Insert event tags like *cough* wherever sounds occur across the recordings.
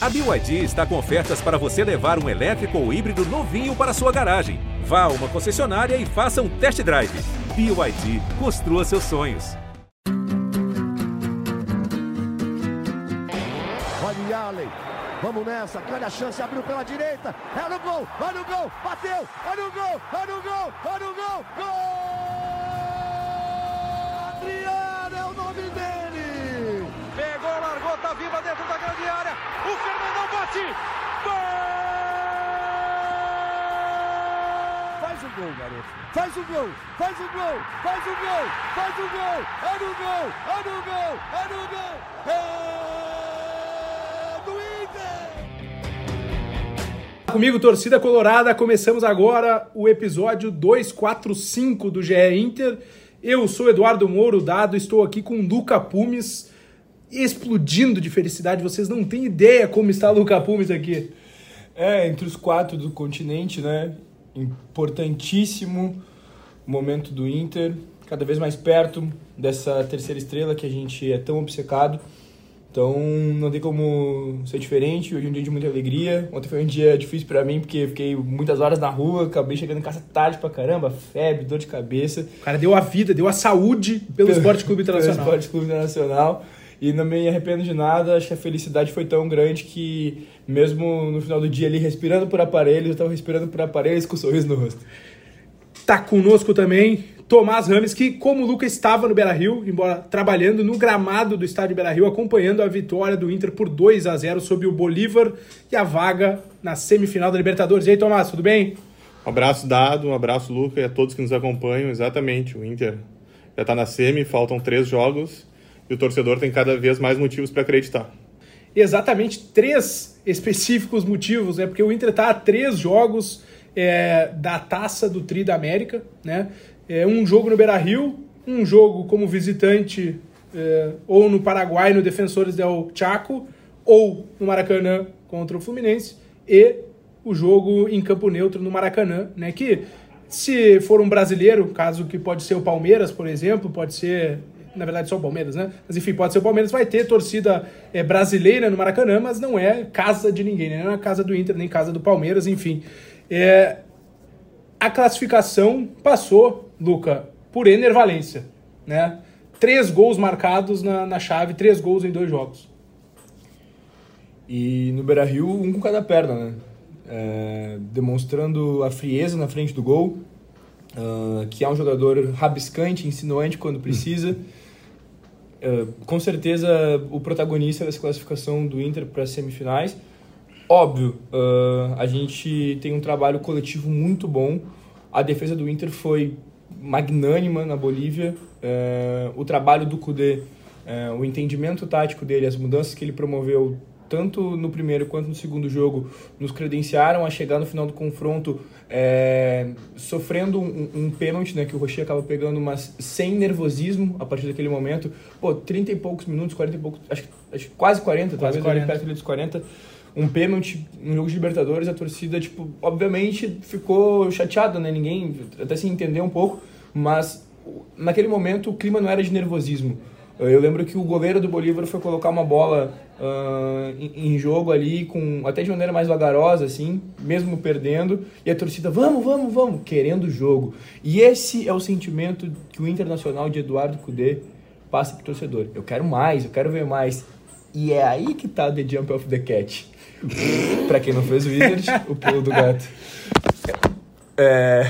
A BYD está com ofertas para você levar um elétrico ou híbrido novinho para sua garagem. Vá a uma concessionária e faça um test drive. BYD, construa seus sonhos. Olha Allen, vamos nessa, olha a chance, abriu pela direita, é no gol, olha o gol, bateu, olha o gol, olha o gol, olha o gol, gol! Dentro da grande área, o Fernandão bate, gol! Faz o gol, garoto. Faz o gol, faz o gol, faz o gol, faz o gol. É no gol, é no gol, é no gol. É do Inter. Comigo, torcida colorada, começamos agora o episódio 245 do GE Inter. Eu sou Eduardo Mouro Dado, estou aqui com Luca Pumes, explodindo de felicidade. Vocês não têm ideia como está Luca Pumes aqui. É, entre os quatro do continente, né? Importantíssimo momento do Inter, cada vez mais perto dessa terceira estrela que a gente é tão obcecado. Então não tem como ser diferente. Hoje é um dia de muita alegria. Ontem foi um dia difícil para mim porque fiquei muitas horas na rua, acabei chegando em casa tarde pra caramba, febre, dor de cabeça. O cara deu a vida, deu a saúde pelo, *laughs* Esporte Clube Internacional. Pelo Esporte Clube Internacional. E não me arrependo de nada, acho que a felicidade foi tão grande que, mesmo no final do dia ali, respirando por aparelhos, eu estava respirando por aparelhos com um sorriso no rosto. Tá conosco também Tomás Rames, que, como o Lucas estava no Beira Rio, embora trabalhando no gramado do estádio Beira Rio, acompanhando a vitória do Inter por 2 a 0 sobre o Bolívar e a vaga na semifinal da Libertadores. E aí, Tomás, tudo bem? Um abraço dado, um abraço, Luca, e a todos que nos acompanham. Exatamente, o Inter já está na semi, faltam três jogos e o torcedor tem cada vez mais motivos para acreditar. Exatamente três específicos motivos, né? Porque o Inter está a três jogos é, da taça do Tri da América, né? É, um jogo no Beira Rio, um jogo como visitante é, ou no Paraguai, no Defensores del Chaco, ou no Maracanã contra o Fluminense, e o jogo em campo neutro no Maracanã, né? Que se for um brasileiro, caso que pode ser o Palmeiras, por exemplo, pode ser na verdade só o Palmeiras, né? Mas enfim, pode ser o Palmeiras, vai ter torcida é, brasileira no Maracanã, mas não é casa de ninguém, né? não é casa do Inter, nem casa do Palmeiras, enfim. É, a classificação passou, Luca, por Ener Valência, né? Três gols marcados na, na chave, três gols em dois jogos. E no Beira Rio, um com cada perna, né? É, demonstrando a frieza na frente do gol, uh, que é um jogador rabiscante, insinuante quando precisa. *laughs* Uh, com certeza o protagonista dessa classificação do Inter para as semifinais. Óbvio, uh, a gente tem um trabalho coletivo muito bom. A defesa do Inter foi magnânima na Bolívia. Uh, o trabalho do Kudê, o entendimento tático dele, as mudanças que ele promoveu tanto no primeiro quanto no segundo jogo, nos credenciaram a chegar no final do confronto é, sofrendo um, um pênalti, né, que o Rocher acaba pegando, mas sem nervosismo a partir daquele momento. Pô, 30 e poucos minutos, 40 e poucos, acho, acho quase 40, quase talvez 40. perto dos 40. Um pênalti no jogo de Libertadores, a torcida, tipo, obviamente ficou chateada, né? Ninguém até se entendeu um pouco, mas naquele momento o clima não era de nervosismo. Eu lembro que o goleiro do Bolívar foi colocar uma bola uh, em, em, jogo ali, com até de maneira mais vagarosa, assim, mesmo perdendo, e a torcida, vamos, vamos, vamos, querendo o jogo. E esse é o sentimento que o Internacional de Eduardo Cudê passa pro torcedor. Eu quero mais, eu quero ver mais. E é aí que tá The Jump of the Cat. *laughs* pra quem não fez o Wizard, o pulo do gato. É...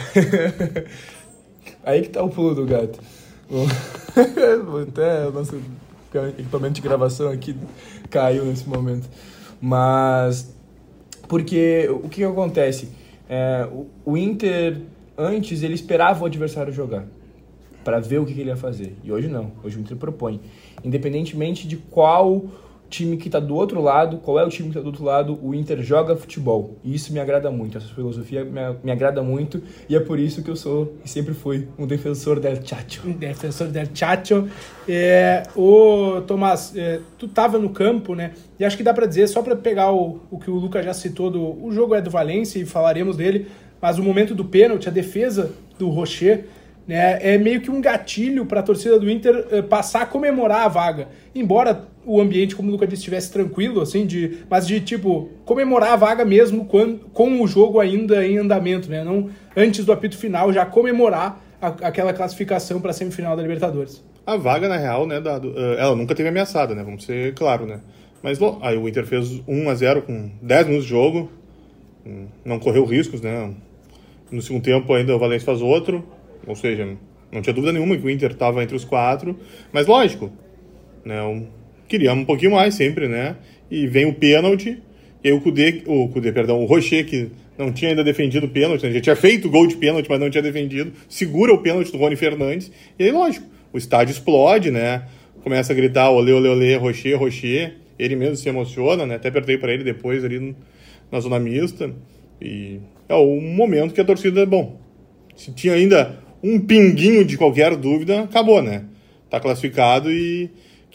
*laughs* aí que tá o pulo do gato. *laughs* Até o nosso equipamento de gravação aqui caiu nesse momento. Mas, porque o que, que acontece? É, o, o, Inter, antes, ele esperava o adversário jogar para ver o que, que, ele ia fazer. E hoje não. Hoje o Inter propõe. Independentemente de qual time que está do outro lado, qual é o time que está do outro lado, o Inter joga futebol. E isso me agrada muito, essa filosofia me, me agrada muito, e é por isso que eu sou e sempre fui um defensor del Chacho. Defensor del Chacho. É, o Tomás, é, tu estava no campo, né? E acho que dá para dizer, só para pegar o, o que o Lucas já citou, do, o jogo é do Valência e falaremos dele, mas o momento do pênalti, a defesa do Rocher, né, é meio que um gatilho para a torcida do Inter passar a comemorar a vaga. Embora o ambiente, como o Lucas disse, estivesse tranquilo, assim, de, mas de, tipo, comemorar a vaga mesmo quando, com o jogo ainda em andamento, né? Não antes do apito final, já comemorar a, aquela classificação para a semifinal da Libertadores. A vaga, na real, né, da, do, uh, ela nunca teve ameaçada, né? Vamos ser claro, né? Mas bom, aí o Inter fez 1 a 0 com 10 minutos de jogo, hum, não correu riscos, né? No segundo tempo ainda o Valencia faz outro, ou seja, não tinha dúvida nenhuma que o Inter estava entre os quatro, mas lógico, né? Um, queríamos um pouquinho mais sempre, né? E vem o pênalti, e aí o Cudê, o Cudê, perdão, o Rocher, que não tinha ainda defendido o pênalti, né? já tinha feito gol de pênalti, mas não tinha defendido, segura o pênalti do Rony Fernandes, e aí, lógico, o estádio explode, né? Começa a gritar olê, olê, olê, Rocher, Rocher, ele mesmo se emociona, né? Até apertei para ele depois ali na zona mista, e é o momento que a torcida, bom, se tinha ainda um pinguinho de qualquer dúvida, acabou, né? Tá classificado e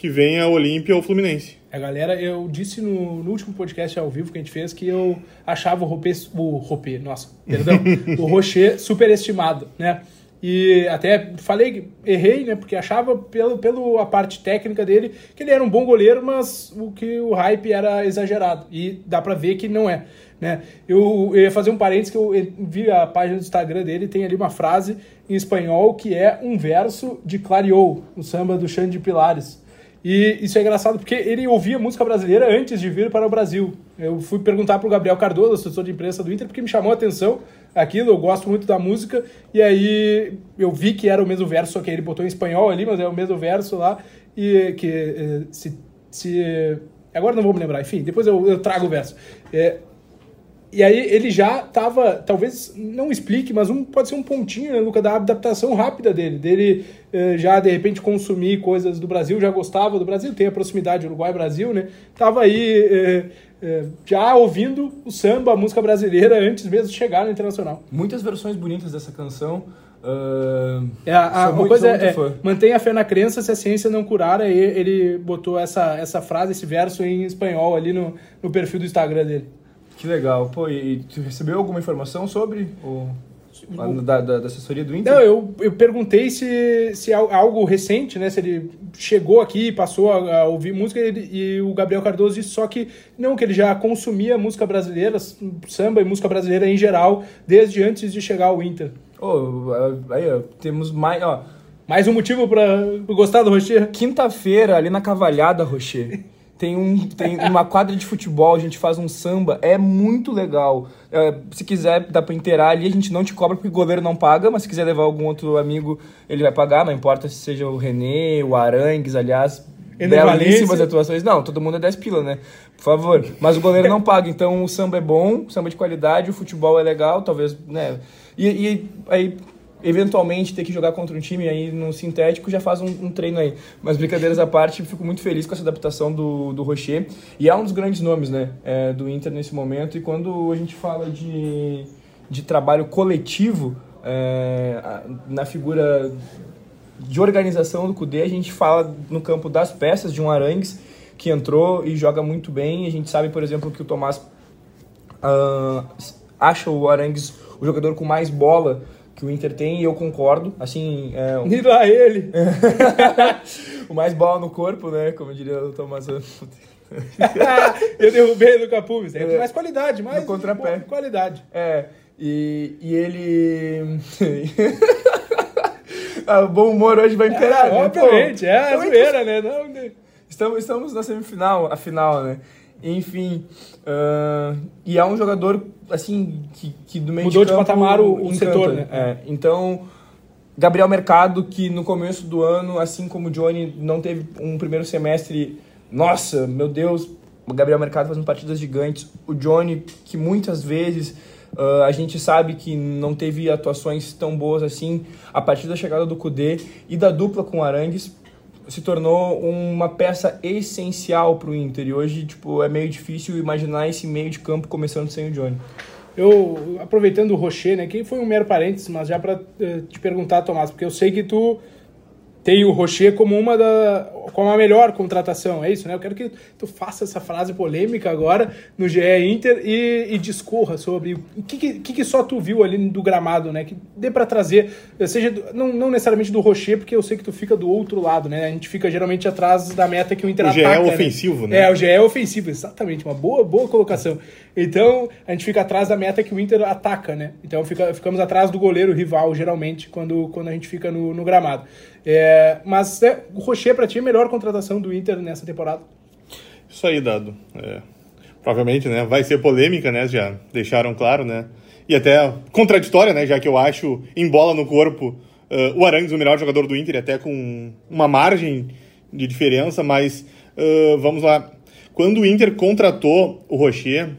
que venha a Olímpia ou o Fluminense. A galera, eu disse no, no, último podcast ao vivo que a gente fez que eu achava o Ropê, o Ropê, nossa, perdão, *laughs* o Rocher superestimado, né? E até falei, errei, né? Porque achava pelo, pelo a parte técnica dele que ele era um bom goleiro, mas o que o hype era exagerado. E dá pra ver que não é. Né? Eu, eu ia fazer um parênteses que eu vi a página do Instagram dele, tem ali uma frase em espanhol que é um verso de Clareou, o samba do Xande de Pilares. E isso é engraçado porque ele ouvia música brasileira antes de vir para o Brasil. Eu fui perguntar para o Gabriel Cardoso, assessor de imprensa do Inter, porque me chamou a atenção aquilo, eu gosto muito da música, e aí eu vi que era o mesmo verso, só que ele botou em espanhol ali, mas é o mesmo verso lá, e que eh, se... se agora não vou me lembrar, enfim, depois eu, eu trago o verso. É, e aí ele já estava, talvez não explique, mas um, pode ser um pontinho, né, Luca, da adaptação rápida dele, dele eh, já de repente consumir coisas do Brasil, já gostava do Brasil, tem a proximidade Uruguai-Brasil, né? Tava aí eh, eh, já ouvindo o samba, a música brasileira antes mesmo de chegar no internacional. Muitas versões bonitas dessa canção. Uh, é, a, a muito, coisa é, é mantenha a fé na crença se a ciência não curar. Aí ele botou essa, essa frase, esse verso em espanhol ali no, no perfil do Instagram dele. Que legal. Pô, e tu recebeu alguma informação sobre o... Da, da, da, assessoria do Inter? Não, eu, eu perguntei se, se algo recente, né? Se ele chegou aqui, passou a, a ouvir música e, e, o Gabriel Cardoso disse só que não, que ele já consumia música brasileira, samba e música brasileira em geral, desde antes de chegar ao Inter. Oh, aí, ó, temos mais, ó. Mais um motivo para gostar do Rocher? Quinta-feira, ali na Cavalhada, Rocher. *laughs* tem, um, tem uma quadra de futebol, a gente faz um samba, é muito legal. É, se quiser, dá pra inteirar ali, a gente não te cobra porque o goleiro não paga, mas se quiser levar algum outro amigo, ele vai pagar, não importa se seja o René, o Arangues, aliás, belíssimas atuações. Não, todo mundo é 10 pila, né? Por favor. Mas o goleiro não paga, então o samba é bom, samba de qualidade, o futebol é legal, talvez, né? E, e aí eventualmente ter que jogar contra um time aí no sintético, já faz um, um, treino aí. Mas brincadeiras à parte, fico muito feliz com essa adaptação do, do Rocher. E é um dos grandes nomes né, é, do Inter nesse momento. E quando a gente fala de, de trabalho coletivo, é, na figura de organização do Cudê, a gente fala no campo das peças de um Arangues que entrou e joga muito bem. A gente sabe, por exemplo, que o Tomás uh, acha o Arangues o jogador com mais bola que o Inter tem e eu concordo. Assim, é... E lá ele! *laughs* o mais bola no corpo, né? Como diria o Tomás. *laughs* eu derrubei no Capumes. É, mais qualidade, mais no contrapé. qualidade. É, e, e ele. *laughs* ah, o bom humor hoje vai imperar, é, né? Obviamente, é a zoeira, né? Não, estamos, estamos na semifinal, a final, né? Enfim, uh, e é um jogador, assim, que, que do meio Mudou de, campo, de patamar o, setor, né? É, então, Gabriel Mercado, que no começo do ano, assim como o Johnny, não teve um primeiro semestre... Nossa, meu Deus, o Gabriel Mercado fazendo partidas gigantes. O Johnny, que muitas vezes uh, a gente sabe que não teve atuações tão boas assim a partir da chegada do Kudê e da dupla com o Arangues se tornou uma peça essencial para o Inter. E hoje, tipo, é meio difícil imaginar esse meio de campo começando sem o Johnny. Eu, aproveitando o Rocher, né, que foi um mero parênteses, mas já para uh, eh, te perguntar, Tomás, porque eu sei que tu tem o Rocher como uma da como a melhor contratação, é isso, né? Eu quero que tu faça essa frase polêmica agora no GE Inter e, e discorra sobre o que, que, que, só tu viu ali do gramado, né? Que dê para trazer, seja não, não necessariamente do Rocher, porque eu sei que tu fica do outro lado, né? A gente fica geralmente atrás da meta que o Inter o ataca. O GE é né? ofensivo, né? É, o GE é ofensivo, exatamente, uma boa, boa colocação. Então, a gente fica atrás da meta que o Inter ataca, né? Então, fica, ficamos atrás do goleiro rival, geralmente, quando, quando a gente fica no, no gramado. É, mas é, o Rocher, para ti, é a melhor contratação do Inter nessa temporada? Isso aí, Dado. É, provavelmente, né? Vai ser polêmica, né? Já deixaram claro, né? E até contraditória, né? Já que eu acho, em bola no corpo, uh, o Arangues o melhor jogador do Inter, até com uma margem de diferença, mas uh, vamos lá. Quando o Inter contratou o Rocher,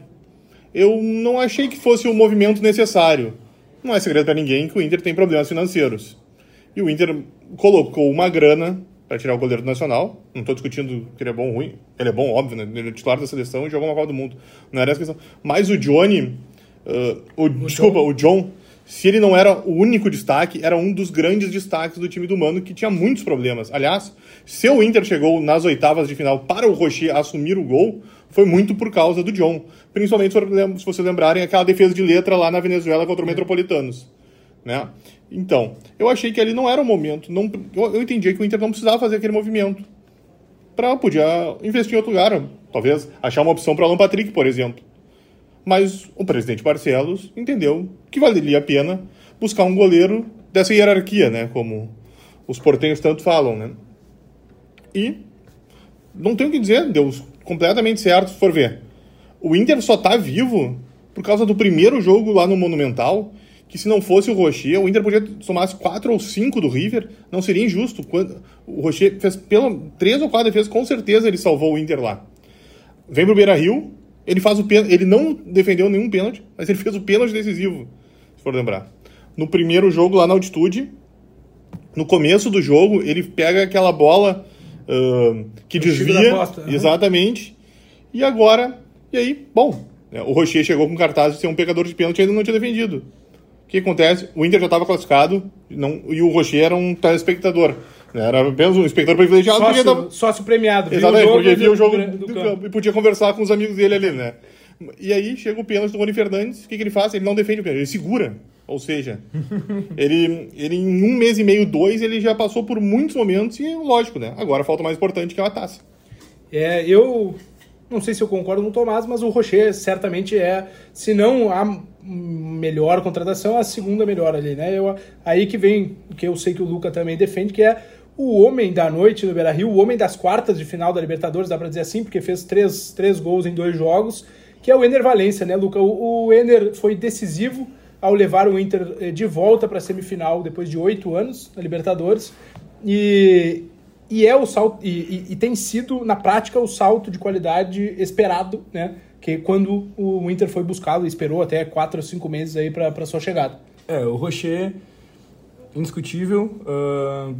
eu não achei que fosse o movimento necessário. Não é segredo para ninguém que o Inter tem problemas financeiros. E o Inter colocou uma grana para tirar o goleiro do Nacional. Não estou discutindo que ele é bom ou ruim. Ele é bom, óbvio, né? Ele é titular da seleção e jogou uma Copa do Mundo. Não era essa questão. Mas o Johnny... Uh, o, o desculpa, John? o John... Se ele não era o único destaque, era um dos grandes destaques do time do Mano, que tinha muitos problemas. Aliás, se o Inter chegou nas oitavas de final para o Rocher assumir o gol, foi muito por causa do John. Principalmente, se vocês lembrarem, aquela defesa de letra lá na Venezuela contra o Metropolitanos. Né? Então, eu achei que ali não era o momento. Não, eu, eu entendi que o Inter não precisava fazer aquele movimento. Para podia investir em outro lugar. Talvez achar uma opção para o Alan Patrick, por exemplo. Mas o presidente Barcelos entendeu que valeria a pena buscar um goleiro dessa hierarquia, né? Como os portenhos tanto falam, né? E não tenho o que dizer, deu completamente certo se for ver. O Inter só tá vivo por causa do primeiro jogo lá no Monumental, que se não fosse o Rocher, o Inter podia somar quatro ou cinco do River, não seria injusto. O Rocher fez pelo três ou quatro defesas, com certeza ele salvou o Inter lá. Vem pro Beira-Rio, ele faz o pênalti, ele não defendeu nenhum pênalti, mas ele fez o pênalti decisivo, se for lembrar. No primeiro jogo lá na altitude, no começo do jogo, ele pega aquela bola uh, que desvia, posta, né? exatamente. E agora, e aí, bom, né, o Rocher chegou com cartaz de ser um pegador de pênalti e ainda não tinha defendido. O que acontece? O Inter já estava classificado não, e o Rocher era um telespectador. Era apenas um espectador privilegiado. Sócio, tava... sócio premiado. Exatamente, porque via o jogo do, do, campo. e podia conversar com os amigos dele ali, né? E aí chega o pênalti do Rony Fernandes. O que, que ele faz? Ele não defende o pênalti, ele segura. Ou seja, *laughs* ele, ele em um mês e meio, dois, ele já passou por muitos momentos e, lógico, né? Agora falta o mais importante, que é a taça. É, eu não sei se eu concordo com o Tomás, mas o Rocher certamente é, se não a melhor contratação, a segunda melhor ali, né? Eu, aí que vem que eu sei que o Luca também defende, que é o homem da noite no Beira-Rio, o homem das quartas de final da Libertadores, dá para dizer assim, porque fez três, três gols em dois jogos, que é o Ener Valência, né, Luca? O, o Ener foi decisivo ao levar o Inter eh, de volta para a semifinal depois de oito anos na Libertadores, e, e é o salto e, e, e, tem sido na prática o salto de qualidade esperado, né? Que quando o Inter foi buscado, esperou até quatro ou cinco meses aí para sua chegada. É, o Rocher indiscutível. Uh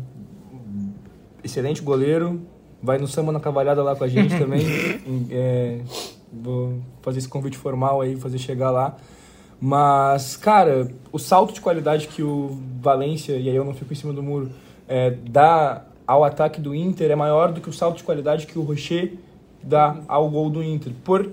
excelente goleiro. Vai no samba na cavalhada lá com a gente *laughs* também. é, vou fazer esse convite formal aí, fazer chegar lá. Mas, cara, o salto de qualidade que o Valência, e aí eu não fico em cima do muro, é, dá ao ataque do Inter é maior do que o salto de qualidade que o Rocher dá ao gol do Inter. Por,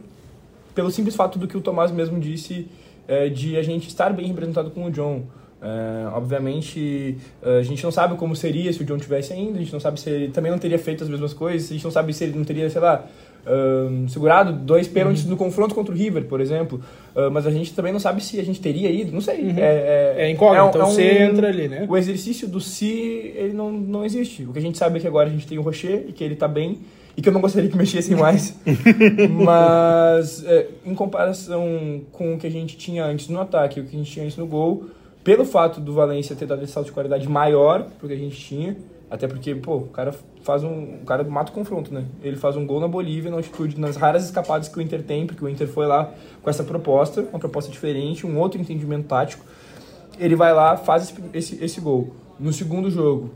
pelo simples fato do que o Tomás mesmo disse, é, de a gente estar bem representado com o John. É, obviamente, a gente não sabe como seria se o John tivesse ainda, a gente não sabe se ele também não teria feito as mesmas coisas, a gente não sabe se ele não teria, sei lá, uh, segurado dois pênaltis uhum. no confronto contra o River, por exemplo. Uh, mas a gente também não sabe se a gente teria ido, não sei. Uhum. É, é, é incógnito, é, então é um, você entra ali, né? O exercício do se, ele não, não existe. O que a gente sabe é que agora a gente tem o Rocher e que ele tá bem e que eu não gostaria que *laughs* mexessem mais. mas, é, em comparação com o que a gente tinha antes no ataque e o que a gente tinha antes no gol pelo fato do Valência ter dado esse salto de qualidade maior pro que a gente tinha, até porque, pô, o cara faz um. O cara mata o confronto, né? Ele faz um gol na Bolívia, na altitude, nas raras escapadas que o Inter tem, porque o Inter foi lá com essa proposta, uma proposta diferente, um outro entendimento tático. Ele vai lá, faz esse, esse, esse gol. No segundo jogo,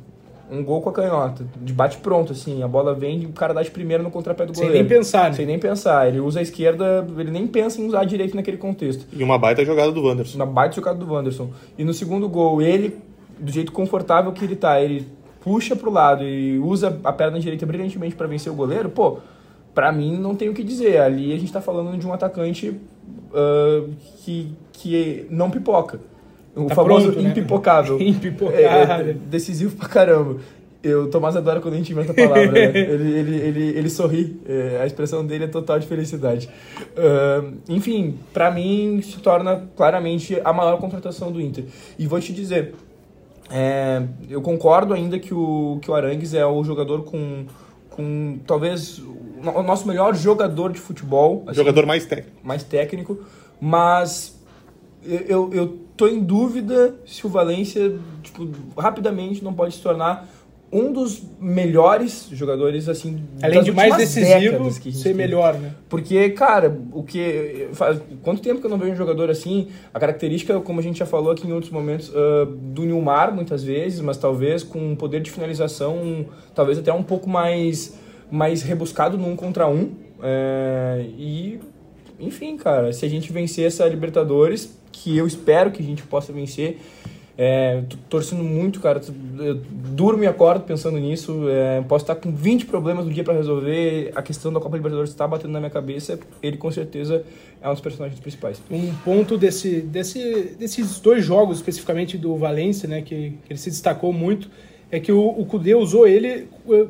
um gol com a canhota, de bate pronto, assim, a bola vem e o cara dá de primeiro no contrapé do goleiro. Sem nem pensar, né? Sem nem pensar. Ele usa a esquerda, ele nem pensa em usar a direita naquele contexto. E uma baita jogada do Wanderson. Uma baita jogada do Wanderson. E no segundo gol, ele, do jeito confortável que ele tá, ele puxa pro lado e usa a perna direita brilhantemente para vencer o goleiro, pô, para mim não tem o que dizer. Ali a gente tá falando de um atacante uh, que, que não pipoca. O Tá famoso pronto, né? impipocável. *laughs* Impipocável. É, é decisivo pra caramba. Eu, o Tomás adora quando a gente inventa a palavra, né? *laughs* ele, ele, ele, ele sorri, é, a expressão dele é total de felicidade. Ah, enfim, pra mim se torna claramente a maior contratação do Inter. E vou te dizer, é, eu concordo ainda que o, que o Arangues é o jogador com, com talvez o nosso melhor jogador de futebol. assim, Jogador mais técnico. mais técnico, mas eu, eu, tô em dúvida se o Valência, tipo, rapidamente não pode se tornar um dos melhores jogadores, assim, Além de mais decisivo, ser melhor, né? Porque, cara, o que. Faz, quanto tempo que eu não vejo um jogador assim? A característica, como a gente já falou aqui em outros momentos, ah, do Nilmar, muitas vezes, mas talvez com um poder de finalização, talvez até um pouco mais, mais rebuscado no um contra um. É, e, enfim, cara, se a gente vencer essa Libertadores, que eu espero que a gente possa vencer. É, tô torcendo muito, cara. Eu durmo e acordo pensando nisso. É, posso estar com 20 problemas no dia para resolver. A questão da Copa Libertadores está batendo na minha cabeça. Ele, com certeza, é um dos personagens principais. Um ponto desse, desse, desses dois jogos, especificamente do Valência, né, que, que ele se destacou muito, é que o, o Kudê usou ele eh,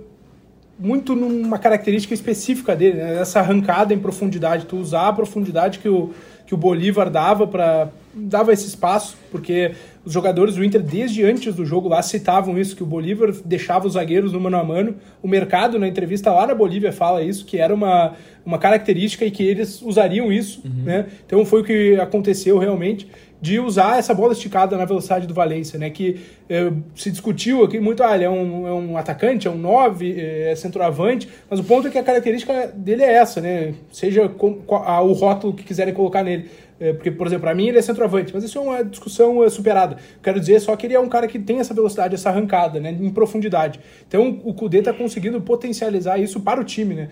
muito numa característica específica dele, né, essa arrancada em profundidade, tu usar a profundidade que o, que o Bolívar dava para dava esse espaço, porque os jogadores do Inter desde antes do jogo lá citavam isso que o Bolívar deixava os zagueiros no mano a mano. O mercado na entrevista lá na Bolívia fala isso que era uma uma característica e que eles usariam isso, né? Então foi o que aconteceu realmente de usar essa bola esticada na velocidade do Valência, né? Que eh, se discutiu aqui muito, ah, ele é um, é um atacante, é um 9, é centroavante, mas o ponto é que a característica dele é essa, né? Seja com, qual- a- o rótulo que quiserem colocar nele. É, porque, por exemplo, para mim ele é centroavante, mas isso é uma discussão é, superada. Quero dizer só que ele é um cara que tem essa velocidade, essa arrancada, né, em profundidade. Então o Kudê está conseguindo potencializar isso para o time, né?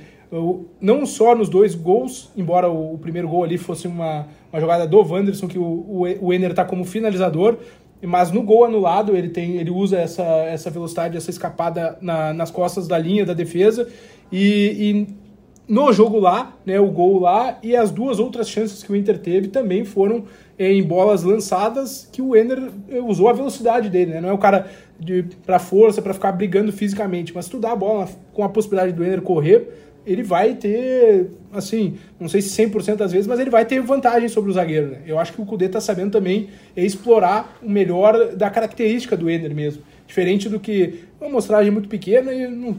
Não só nos dois gols, embora o, primeiro gol ali fosse uma, uma jogada do Wanderson, que o, o, o Ener está como finalizador, mas no gol anulado ele tem ele usa essa, essa velocidade, essa escapada na- nas costas da linha da defesa e, e no jogo lá, né, o gol lá e as duas outras chances que o Inter teve também foram eh, em bolas lançadas que o Ener eh, usou a velocidade dele, né? Não é o cara de para força, para ficar brigando fisicamente, mas tu dá a bola com a possibilidade do Ener correr, ele vai ter, assim, não sei se 100% das vezes, mas ele vai ter vantagem sobre o zagueiro, né? Eu acho que o Cudê tá sabendo também é explorar o melhor da característica do Ener mesmo. Diferente do que uma amostragem muito pequena, e não,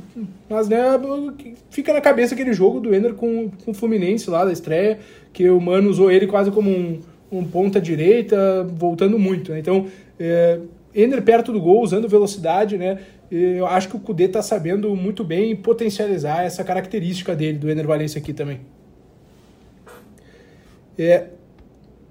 mas né, fica na cabeça aquele jogo do Ener com, com o Fluminense lá da estreia, que o Mano usou ele quase como um, um ponta direita, voltando muito. Né? Então, é, Ener perto do gol, usando velocidade, né? Eu acho que o Kudê tá sabendo muito bem potencializar essa característica dele, do Ener Valencia aqui também. É,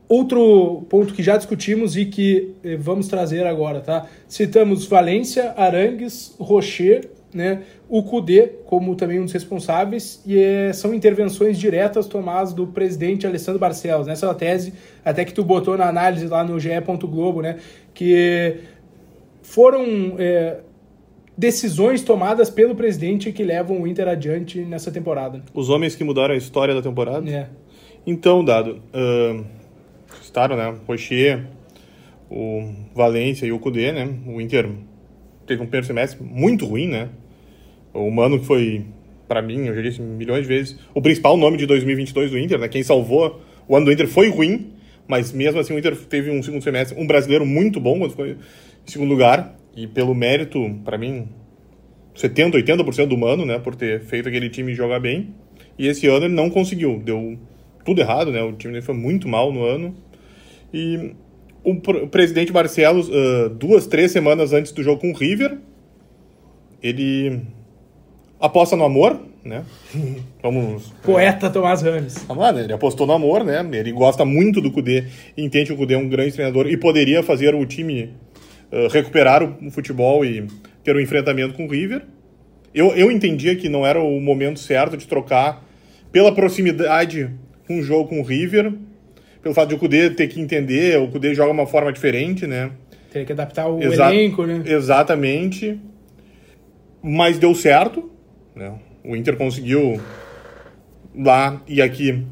outro ponto que já discutimos e que eh, vamos trazer agora, tá? Citamos Valência, Arangues, Rocher, né? O Kudê como também um dos responsáveis e eh, são intervenções diretas tomadas do presidente Alessandro Barcelos. Nessa é tese, até que tu botou na análise lá no GE. Globo, né? Que foram eh, decisões tomadas pelo presidente que levam o Inter adiante nessa temporada. Os homens que mudaram a história da temporada. É. Então, Dado, ahn, citaram, né? Rocher, o Valência e o Cudê, né? O Inter teve um primeiro semestre muito ruim, né? O Mano que foi, pra mim, eu já disse milhões de vezes, o principal nome de 2022 do Inter, né? Quem salvou o ano do Inter foi ruim, mas mesmo assim o Inter teve um segundo semestre, um brasileiro muito bom, quando ficou em segundo lugar, e pelo mérito, pra mim, 70, 80% do Mano, né? Por ter feito aquele time jogar bem. E esse ano ele não conseguiu, deu tudo errado, né? O time dele foi muito mal no ano. E o, pr- o presidente Barcelos, ah, duas, três semanas antes do jogo com o River, ele aposta no amor, né? *laughs* Vamos. Poeta Tomás Rames. Ah, mano, ele apostou no amor, né? Ele gosta muito do Kudê, entende que o Kudê é um grande treinador e poderia fazer o time ah, recuperar o futebol e ter um enfrentamento com o River. Eu, eu entendia que não era o momento certo de trocar pela proximidade com o jogo com o River, pelo fato de o Kudê ter que entender, o Kudê joga uma forma diferente, né? Teria que adaptar o Exa- elenco, né? Exatamente. mas deu certo, né? O Inter conseguiu lá e aqui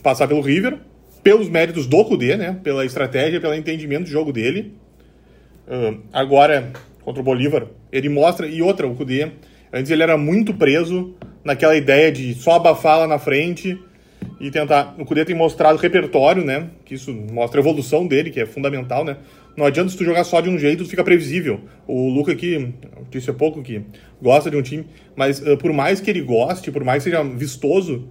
passar pelo River, pelos méritos do Cudê, né? Pela estratégia, pelo entendimento do jogo dele. Uh, agora, contra o Bolívar, ele mostra... E outra, o Cudê, antes ele era muito preso naquela ideia de só abafar lá na frente e tentar... O Cudê tem mostrado repertório, né? Que isso mostra a evolução dele, que é fundamental, né? Não adianta se tu jogar só de um jeito, fica previsível. O Luca aqui, disse há pouco que gosta de um time, mas uh, por mais que ele goste, por mais que seja vistoso,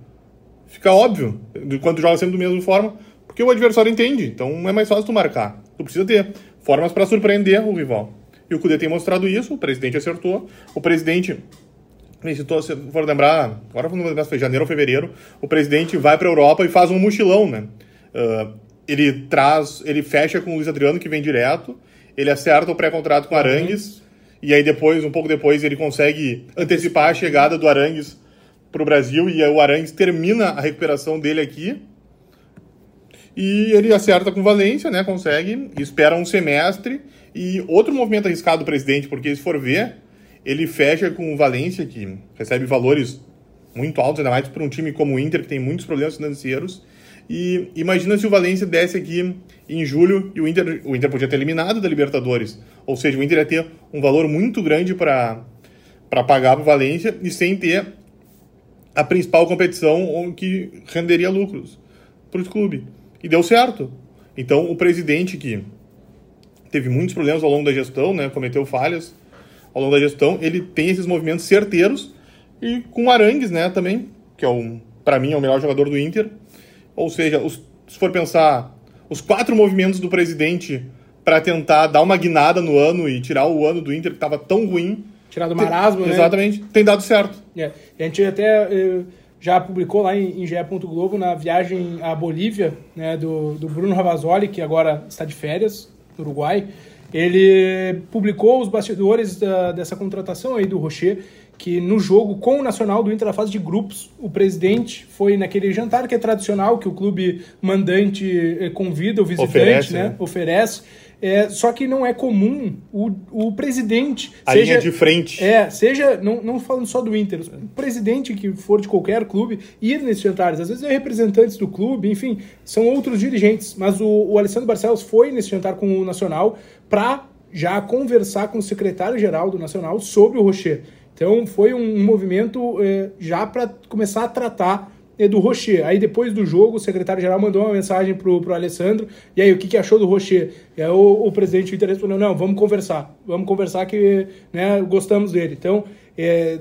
fica óbvio quando tu joga sempre da mesma forma, porque o adversário entende. Então é mais fácil tu marcar. Tu precisa ter formas para surpreender o rival. E o Cudê tem mostrado isso, o presidente acertou. O presidente, se for lembrar, agora não lembrar se foi janeiro ou fevereiro, o presidente vai para a Europa e faz um mochilão, né? Uh, ele traz, ele fecha com o Luiz Adriano, que vem direto, ele acerta o pré-contrato com o Arangues, e aí depois, um pouco depois, ele consegue antecipar a chegada do Arangues para o Brasil, e o Arangues termina a recuperação dele aqui, e ele acerta com Valência, né, consegue, espera um semestre, e outro movimento arriscado do presidente, porque se for ver, ele fecha com o Valência, que recebe valores muito altos, ainda mais para um time como o Inter, que tem muitos problemas financeiros, e imagina se o Valência desse aqui em julho e o Inter, o Inter podia ter eliminado da Libertadores. Ou seja, o Inter ia ter um valor muito grande para pagar para o Valência e sem ter a principal competição que renderia lucros para o clube. E deu certo. Então, o presidente que teve muitos problemas ao longo da gestão, né, cometeu falhas ao longo da gestão, ele tem esses movimentos certeiros e com Arangues, né, também, que é um, para mim é o melhor jogador do Inter ou seja, os, se for pensar, os quatro movimentos do presidente para tentar dar uma guinada no ano e tirar o ano do Inter que estava tão ruim. Tirar do marasmo, tem, né? Exatamente, tem dado certo. É. A gente até eh, já publicou lá em, em GE. Globo na viagem à Bolívia, né, do, do Bruno Ravazoli, que agora está de férias no Uruguai. Ele publicou os bastidores da, dessa contratação aí do Rocher que no jogo com o Nacional do Inter na fase de grupos, o presidente foi naquele jantar que é tradicional, que o clube mandante eh, convida o visitante, oferece, né? né? Oferece. É, só que não é comum o, o presidente. A seja, linha de frente. É, seja, não, não falando só do Inter, o presidente que for de qualquer clube, ir nesses jantares. Às vezes é representantes do clube, enfim, são outros dirigentes. Mas o, o Alessandro Barcelos foi nesse jantar com o Nacional para já conversar com o secretário-geral do Nacional sobre o Rocher. Então foi um, movimento é, já para começar a tratar é, do Rocher. Aí depois do jogo, o secretário-geral mandou uma mensagem pro, pro Alessandro. E aí, o que, que achou do Rocher? E aí o, o presidente do Inter respondeu, não, vamos conversar. Vamos conversar que né, gostamos dele. Então, é,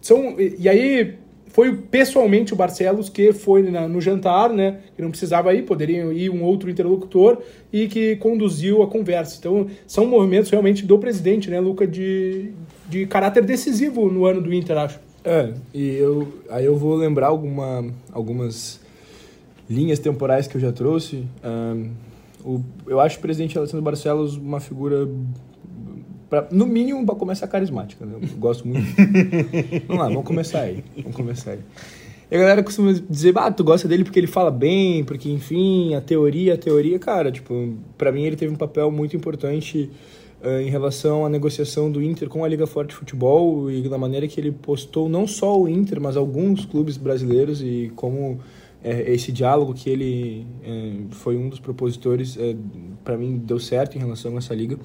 são... E aí foi pessoalmente o Barcelos que foi na, no jantar, né? Que não precisava ir, poderia ir um outro interlocutor e que conduziu a conversa. Então, são movimentos realmente do presidente, né, Luca, de, de caráter decisivo no ano do Inter, acho. É, e eu, aí eu vou lembrar alguma, algumas linhas temporais que eu já trouxe. Um, o, eu acho o presidente Alessandro Barcelos uma figura Pra, no mínimo, para começar carismática. Né? Eu gosto muito. *laughs* vamos lá, vamos começar aí. Vamos começar aí. E a galera costuma dizer, ah, tu gosta dele porque ele fala bem, porque, enfim, a teoria, a teoria, cara, tipo, para mim ele teve um papel muito importante uh, em relação à negociação do Inter com a Liga Forte de Futebol e da maneira que ele postou não só o Inter, mas alguns clubes brasileiros e como é, esse diálogo que ele é, foi um dos propositores, é, para mim deu certo em relação a essa liga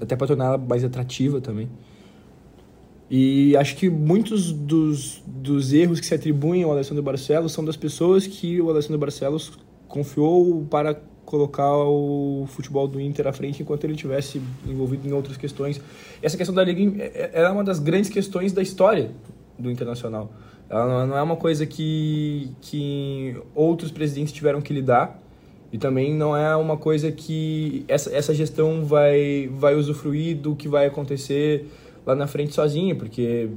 até para torná-la mais atrativa também. E acho que muitos dos, dos erros que se atribuem ao Alessandro Barcelos são das pessoas que o Alessandro Barcelos confiou para colocar o futebol do Inter à frente enquanto ele tivesse envolvido em outras questões. Essa questão da liga é, é uma das grandes questões da história do Internacional. Ela não é uma coisa que, que outros presidentes tiveram que lidar e também não é uma coisa que essa, essa gestão vai, vai usufruir do que vai acontecer lá na frente sozinha, porque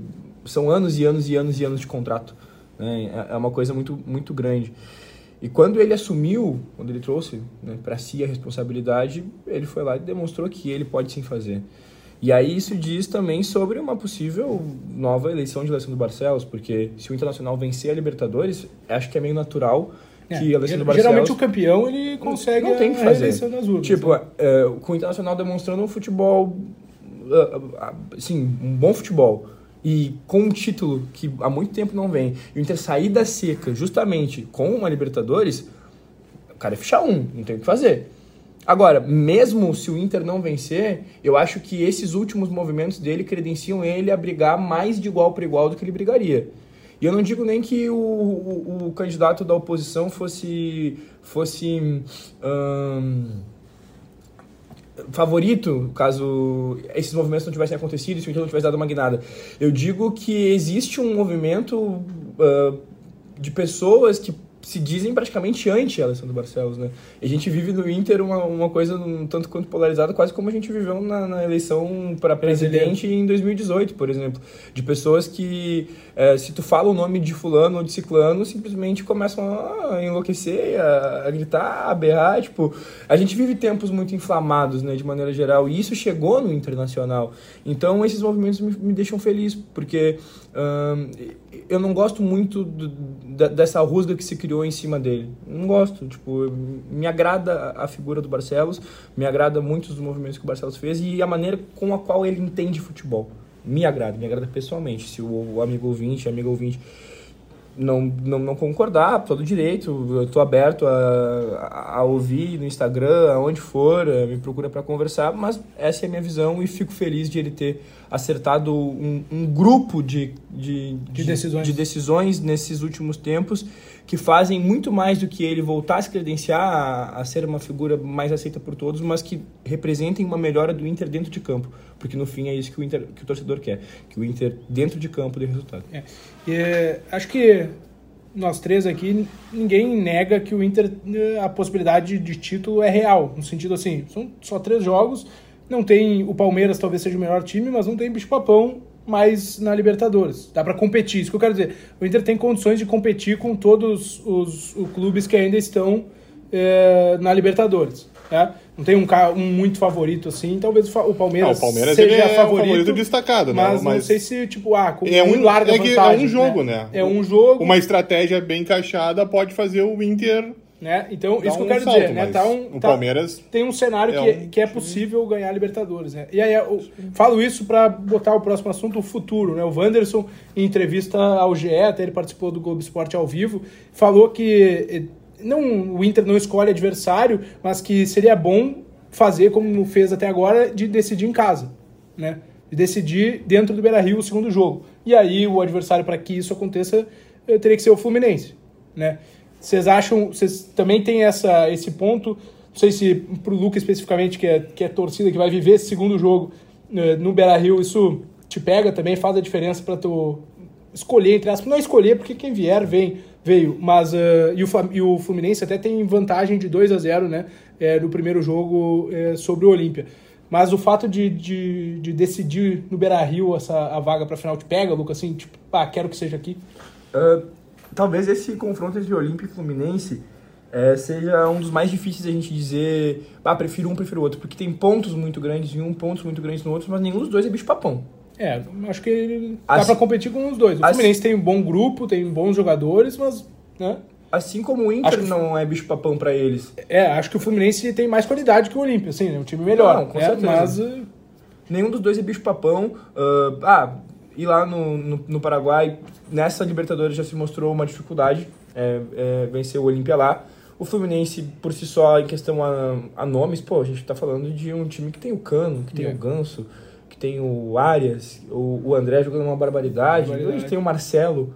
são anos e anos e anos e anos de contrato. Né? É, é uma coisa muito, muito grande. E quando ele assumiu, quando ele trouxe né, para si a responsabilidade, ele foi lá e demonstrou que ele pode sim fazer. E aí isso diz também sobre uma possível nova eleição de eleição do Barcelos, porque se o Internacional vencer a Libertadores, acho que é meio natural é, que Alessandro Barcelos... Geralmente o campeão ele consegue não tem que fazer. das urnas. Tipo, né? é, com o Internacional demonstrando um futebol assim, um bom futebol e com um título que há muito tempo não vem, e o Inter sair da seca justamente com uma Libertadores, o cara é ficha um, não tem o que fazer. Agora, mesmo se o Inter não vencer, eu acho que esses últimos movimentos dele credenciam ele a brigar mais de igual para igual do que ele brigaria. E eu não digo nem que o, o, o candidato da oposição fosse, fosse favorito caso esses movimentos não tivessem acontecido se o Inter não tivesse dado uma guinada. Eu digo que existe um movimento uh, de pessoas que se dizem praticamente anti-Alessandro Barcelos, né? E a gente vive no Inter uma, uma coisa um tanto quanto polarizada, quase como a gente viveu na, na eleição para presidente em 2018, por exemplo. De pessoas que, é, se tu fala o nome de fulano ou de ciclano, simplesmente começam a enlouquecer, a, a gritar, a berrar, tipo... A gente vive tempos muito inflamados, né, de maneira geral, e isso chegou no internacional. Então, esses movimentos me, me deixam feliz, porque eu não gosto muito do, dessa rusga que se criou em cima dele. Não gosto. Tipo, me agrada a figura do Barcelos, me agrada muito os movimentos que o Barcelos fez e a maneira com a qual ele entende futebol. Me agrada, me agrada pessoalmente. Se o, amigo ouvinte, amigo ouvinte não, não, não concordar, todo direito, eu estou aberto a, a ouvir no Instagram, aonde for, eh, me procura para conversar, mas essa é a minha visão e fico feliz de ele ter acertado um, um grupo de, de, de, decisões. de decisões nesses últimos tempos que fazem muito mais do que ele voltar a se credenciar a, a, ser uma figura mais aceita por todos, mas que representem uma melhora do Inter dentro de campo, porque no fim é isso que o, Inter, que o torcedor quer, que o Inter dentro de campo dê resultado. É. É, acho que nós três aqui, ninguém nega que o Inter, a possibilidade de título é real, no sentido assim, são só três jogos, não tem o Palmeiras talvez seja o melhor time, mas não tem bicho-papão mais na Libertadores. Dá para competir. Isso que eu quero dizer. O Inter tem condições de competir com todos os, os clubes que ainda estão é, na Libertadores. Né? Não tem um, um muito favorito assim, talvez o Palmeiras, não, o Palmeiras seja é favorito, favorito destacado, né? mas, mas, não sei se, tipo, ah, é um, larga é, vantagem, é um jogo, né? né? É um jogo. Uma estratégia bem encaixada pode fazer o Inter né? Então, isso que eu quero salto, dizer, né? Tá um, o tá, Palmeiras tem um cenário é que, um... que é possível ganhar a Libertadores, né? E aí eu falo isso para botar o próximo assunto, o futuro, né? O Wanderson, em entrevista ao GE, até ele participou do Globo Esporte ao vivo, falou que eh, não, o Inter não escolhe adversário, mas que seria bom fazer como fez até agora, de decidir em casa, né? De decidir dentro do Beira-Rio o segundo jogo. E aí o adversário para que isso aconteça eh, teria que ser o Fluminense, né? Vocês acham, vocês também tem essa, esse ponto, não sei se para o Luca especificamente, que é, que é torcida, que vai viver esse segundo jogo né, no Beira-Rio, isso te pega também, faz a diferença para tu escolher, entre aspas, não é escolher, porque quem vier vem, veio, mas uh, e, o, e o Fluminense até tem vantagem de 2 a 0 né, é, no primeiro jogo é, sobre o Olímpia. Mas o fato de, de, de decidir no Beira-Rio essa, a vaga para final te pega, Lucas, assim, tipo, ah, quero que seja aqui? Uh, talvez esse confronto entre Olímpia e Fluminense é, seja um dos mais difíceis a gente dizer, ah, prefiro um, prefiro outro, porque tem pontos muito grandes em um, pontos muito grandes no outro, mas nenhum dos dois é bicho papão. É, acho que dá assim, pra competir com os dois. O assim, Fluminense tem um bom grupo, tem bons jogadores, mas, né? Assim como o Inter não é bicho papão para eles. É, acho que o Fluminense tem mais qualidade que o Olímpia, assim, é um time melhor. Não, com né? certeza. Mas... Uh... Nenhum dos dois é bicho papão. Uh, ah, e lá no, no, no, Paraguai, nessa Libertadores já se mostrou uma dificuldade é, é, vencer o Olímpia lá. O Fluminense, por si só, em questão a, a, nomes, pô, a gente tá falando de um time que tem o Cano, que tem é. o Ganso, que tem o Arias, o, o André jogando uma barbaridade, barbaridade. a gente tem o Marcelo.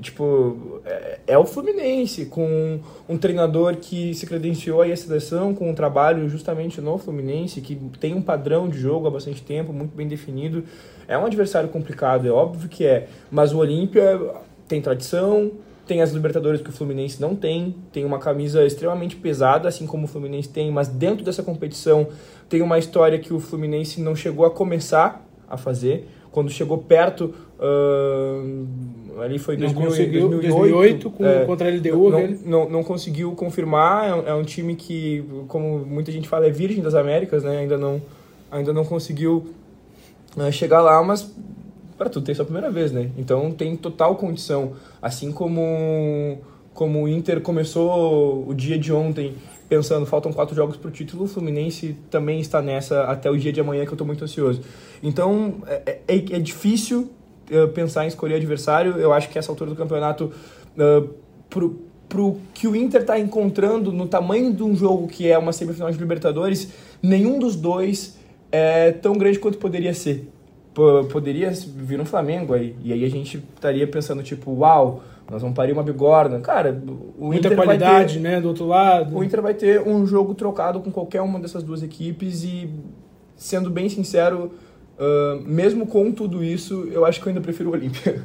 Tipo, é, é, o Fluminense, com um treinador que se credenciou aí a seleção, com um trabalho justamente no Fluminense, que tem um padrão de jogo há bastante tempo, muito bem definido. É um adversário complicado, é óbvio que é, mas o Olímpia tem tradição, tem as Libertadores que o Fluminense não tem, tem uma camisa extremamente pesada, assim como o Fluminense tem, mas dentro dessa competição tem uma história que o Fluminense não chegou a começar a fazer. Quando chegou perto, uh, ali foi 2000, 2008, 2008 com, é, contra a LDU. Não, não, não, conseguiu confirmar, é um, é um, time que, como muita gente fala, é virgem das Américas, né? ainda, não, ainda não conseguiu uh, chegar lá, mas para tudo tem sua primeira vez, né? Então tem total condição, assim como como o Inter começou o dia de ontem pensando, faltam quatro jogos para o título, o Fluminense também está nessa até o dia de amanhã, que eu estou muito ansioso. Então, é, é, é difícil uh, pensar em escolher adversário. Eu acho que essa altura do campeonato, uh, pro, pro que o Inter está encontrando no tamanho de um jogo que é uma semifinal de Libertadores, nenhum dos dois é tão grande quanto poderia ser. P poderia vir um Flamengo aí, e aí a gente estaria pensando, tipo, uau, nós vamos parir uma bigorna. Cara, o Muita Inter qualidade, vai ter, né? Do outro lado. O Inter vai ter um jogo trocado com qualquer uma dessas duas equipes e, sendo bem sincero, uh, mesmo com tudo isso, eu acho que eu ainda prefiro o Olímpia.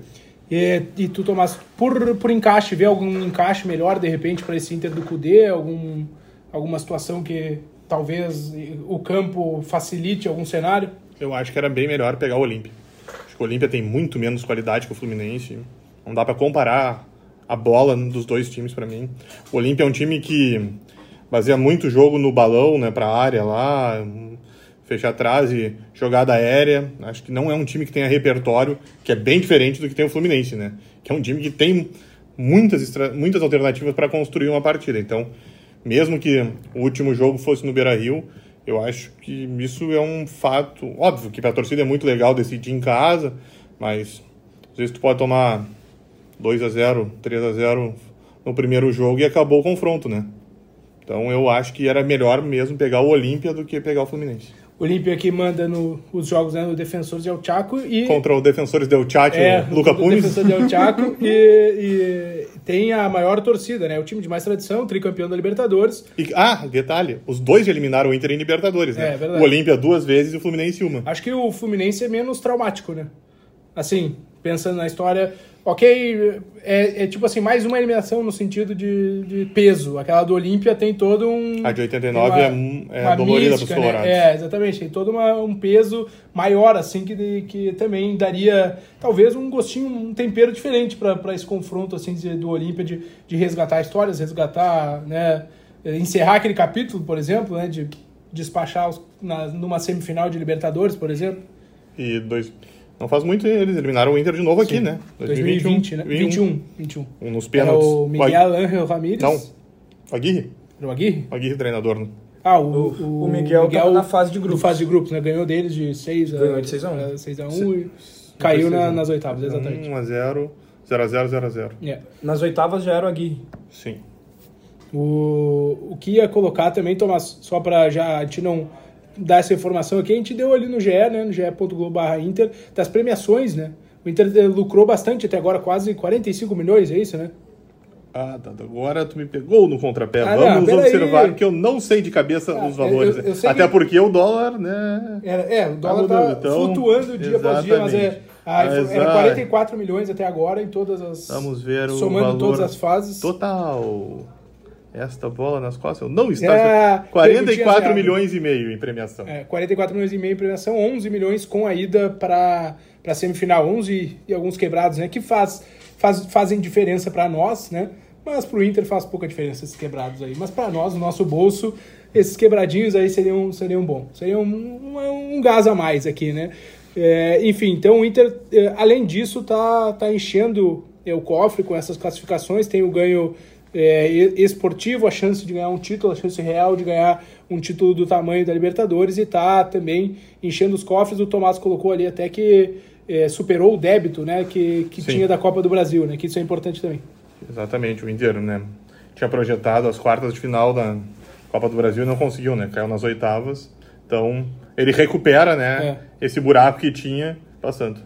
E, e tu, Tomás, por, por encaixe, vê algum encaixe melhor, de repente, para esse Inter do Cudê? Algum, alguma situação que talvez o campo facilite algum cenário? Eu acho que era bem melhor pegar o Olímpia. Acho que o Olímpia tem muito menos qualidade que o Fluminense. Não dá para comparar a bola dos dois times para mim. O Olímpia é um time que baseia muito jogo no balão, né, para área lá, fechar atrás e jogada aérea. Acho que não é um time que tenha repertório, que é bem diferente do que tem o Fluminense, né? Que é um time que tem muitas, muitas alternativas para construir uma partida. Então, mesmo que o último jogo fosse no Beira-Rio, eu acho que isso é um fato. Óbvio que para a torcida é muito legal decidir em casa, mas às vezes tu pode tomar 2 a 0 3 a 0 no primeiro jogo e acabou o confronto, né? Então eu acho que era melhor mesmo pegar o Olímpia do que pegar o Fluminense. Olímpia que manda no, os jogos né, no Defensores del Chaco e... Contra o Defensores del Chaco, é, Luca Pumes. Defensores del Chaco *laughs* e, e, tem a maior torcida, né? O time de mais tradição, tricampeão da Libertadores. E, ah, detalhe, os dois eliminaram o Inter em Libertadores, né? É, verdade. O Olímpia duas vezes e o Fluminense uma. Acho que o Fluminense é menos traumático, né? Assim, pensando na história, ok, é, é, tipo assim, mais uma eliminação no sentido de, de peso. Aquela do Olímpia tem todo um. A de 89 uma, é, é dolorida para os colorados. Né? É, exatamente. Tem todo uma, um peso maior, assim, que, que também daria talvez um gostinho, um tempero diferente para esse confronto assim, do Olímpia de, de resgatar histórias, resgatar, né? Encerrar aquele capítulo, por exemplo, né? De despachar os, na, numa semifinal de Libertadores, por exemplo. E dois. Não faz muito eles eliminaram o Inter de novo aqui, Sim. né? 2020, né? 21. 21. Um nos Era pênaltis. o Miguel Ángel Ramírez. Não. O Aguirre. Era o Aguirre? O Aguirre, treinador. Né? Ah, o, o, o Miguel tava na fase de grupos. Na fase de grupos, né? Ganhou deles de 6 a, Ganhou de 6 a 1. 6 a 1 e caiu na, nas oitavas, exatamente. 1 a 0 0 a 0 0 a 0 É. Nas oitavas já era o Aguirre. Sim. O, o que ia colocar também, Tomás, só para já a gente não dar essa informação aqui, a gente deu ali no GE, né, no ge.globo.br Inter, das premiações, né? O Inter lucrou bastante até agora, quase 45 milhões, é isso, né? Ah, tá. Agora tu me pegou no contrapé. Ah, Vamos não, observar aí. que eu não sei de cabeça Ah, os valores. eu- eu sei Até que- porque o dólar, né? É, é o dólar mudando, tá então, flutuando dia após dia, mas é, exatamente. ah, era ah, 44 milhões até agora em todas as... Vamos ver o Somando valor todas as fases. Total. Esta bola nas costas não está. É, 44 perguntinha milhões e meio em premiação. É, 44 milhões e meio em premiação, 11 milhões com a ida para a semifinal, 11 e alguns quebrados, né? Que faz, faz, fazem diferença para nós, né? Mas para o Inter faz pouca diferença esses quebrados aí. Mas para nós, no nosso bolso, esses quebradinhos aí seriam, seriam bom. Seriam um, um, um gás a mais aqui, né? É, enfim, então o Inter, é, além disso, tá, tá enchendo é, o cofre com essas classificações, tem o ganho é, esportivo, a chance de ganhar um título, a chance real de ganhar um título do tamanho da Libertadores e tá também enchendo os cofres. O Tomás colocou ali até que é, superou o débito né, que, que Sim. tinha da Copa do Brasil, né, que isso é importante também. Exatamente, o Inter, né? Tinha projetado as quartas de final da Copa do Brasil e não conseguiu, né? Caiu nas oitavas. Então, ele recupera, né? Esse buraco que tinha passando.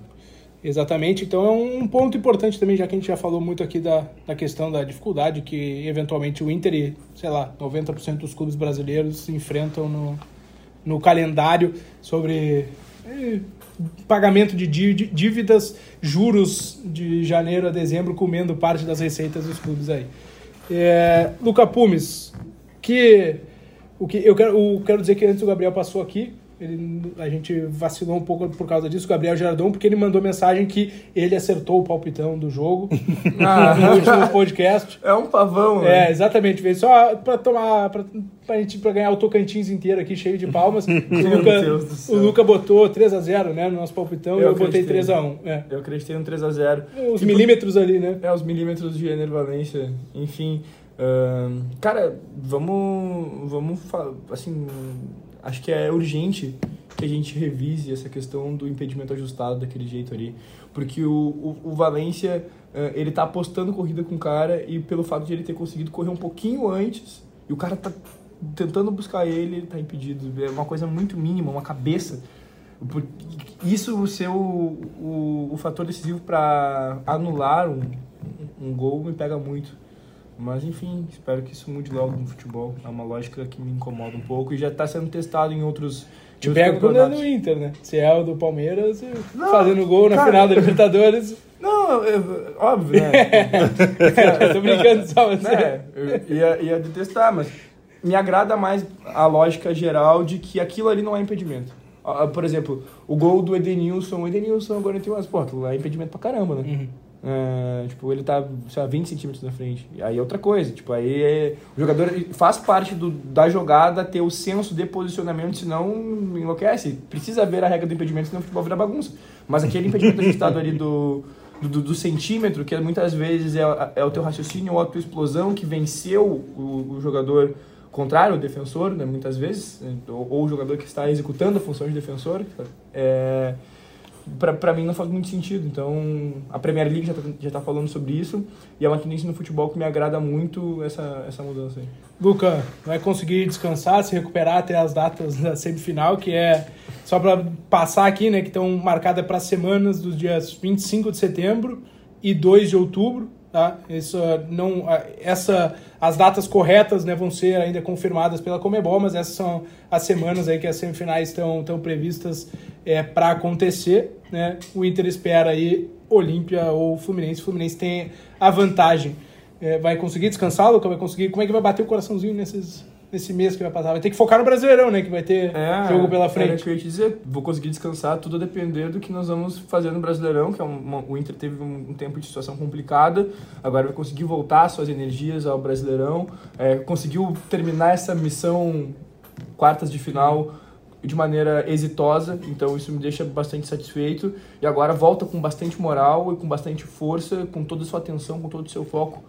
Exatamente, então é um ponto importante também, já que a gente já falou muito aqui da, da questão da dificuldade que eventualmente o Inter e, sei lá, 90% dos clubes brasileiros enfrentam no, no calendário sobre eh, pagamento de dí- de dívidas, juros de janeiro a dezembro comendo parte das receitas dos clubes aí. É, Luca Pumes, que o que eu quero, o- quero dizer que antes o Gabriel passou aqui, ele, a gente vacilou um pouco por causa disso, o Gabriel Jardão, porque ele mandou mensagem que ele acertou o palpitão do jogo *laughs* no último podcast. É um pavão, É, né? exatamente, veio só pra tomar, pra, pra, gente, pra ganhar o Tocantins inteiro aqui, cheio de palmas. *laughs* o, Luca, Deus do o. Luca botou 3x0, né, no nosso palpitão, e Eu eu botei acreditei. 3x1. É. Eu acreditei no 3x0. Os milímetros ali, né? É, os milímetros de enervalência, enfim. Ahn, cara, vamos, vamos, assim, acho que é urgente que a gente revise essa questão do impedimento ajustado daquele jeito ali, porque o, o, o Valência, eh, ele tá apostando corrida com o cara e pelo fato de ele ter conseguido correr um pouquinho antes, e o cara tá tentando buscar ele, ele tá impedido, é uma coisa muito mínima, uma cabeça, isso ser o, o, o fator decisivo para anular um, um gol me pega muito. Mas enfim, espero que isso mude logo no futebol. É uma lógica que me incomoda um pouco e já está sendo testado em outros. Te pega quando é no Inter, né? Se é o do Palmeiras, Não, fazendo gol na cara. final da Libertadores. *laughs* Não, eu- óbvio, né? *laughs* Eu tô brincando só, mas né? Eu ia, ia detestar, mas me agrada mais a lógica geral de que aquilo ali não é impedimento. Ah, Por exemplo, o gol do Edenilson, o Edenilson agora tem umas, pô, aquilo lá é impedimento pra caramba, né? Uhum. É, tipo, ele tá, sei lá, 20 centímetros na frente. Aí é outra coisa, tipo, aí é- o jogador faz parte do, da jogada ter o senso de posicionamento, senão enlouquece. Precisa haver a regra do impedimento, senão o futebol vira bagunça. Mas aquele impedimento ajustado ali do, do, do- centímetro, que muitas vezes é, é o teu raciocínio ou a tua explosão que venceu o, o jogador contrário, o defensor, né, muitas vezes, ou, ou o jogador que está executando a função de defensor, é, pra mim não faz muito sentido. Então, a Premier League já tá, já tá falando sobre isso e é uma tendência no futebol que me agrada muito essa, essa mudança aí. Luca, vai conseguir descansar, se recuperar até as datas da semifinal, que é só para passar aqui, né, que estão marcadas para semanas dos dias 25 de setembro e 2 de outubro, tá? Ah, não ah, essa as datas corretas, né, vão ser ainda confirmadas pela Comebol, mas essas são as semanas aí que as semifinais estão estão previstas é, para acontecer, né? O Inter espera aí Olímpia ou Fluminense, o Fluminense tem a vantagem. É, vai conseguir descansar, Luca? Vai conseguir? Como é que vai bater o coraçãozinho nesses, nesse mês que vai passar? Vai ter que focar no Brasileirão, né? Que vai ter jogo pela Era frente. que eu ia te dizer, vou conseguir descansar, tudo a depender do que nós vamos fazer no Brasileirão, que é um, uma- o Inter teve um, um tempo de situação complicada, agora vai conseguir voltar suas energias ao Brasileirão, é, conseguiu terminar essa missão quartas de final de maneira exitosa, então isso me deixa bastante satisfeito, e agora volta com bastante moral e com bastante força, com toda a sua atenção, com todo o seu foco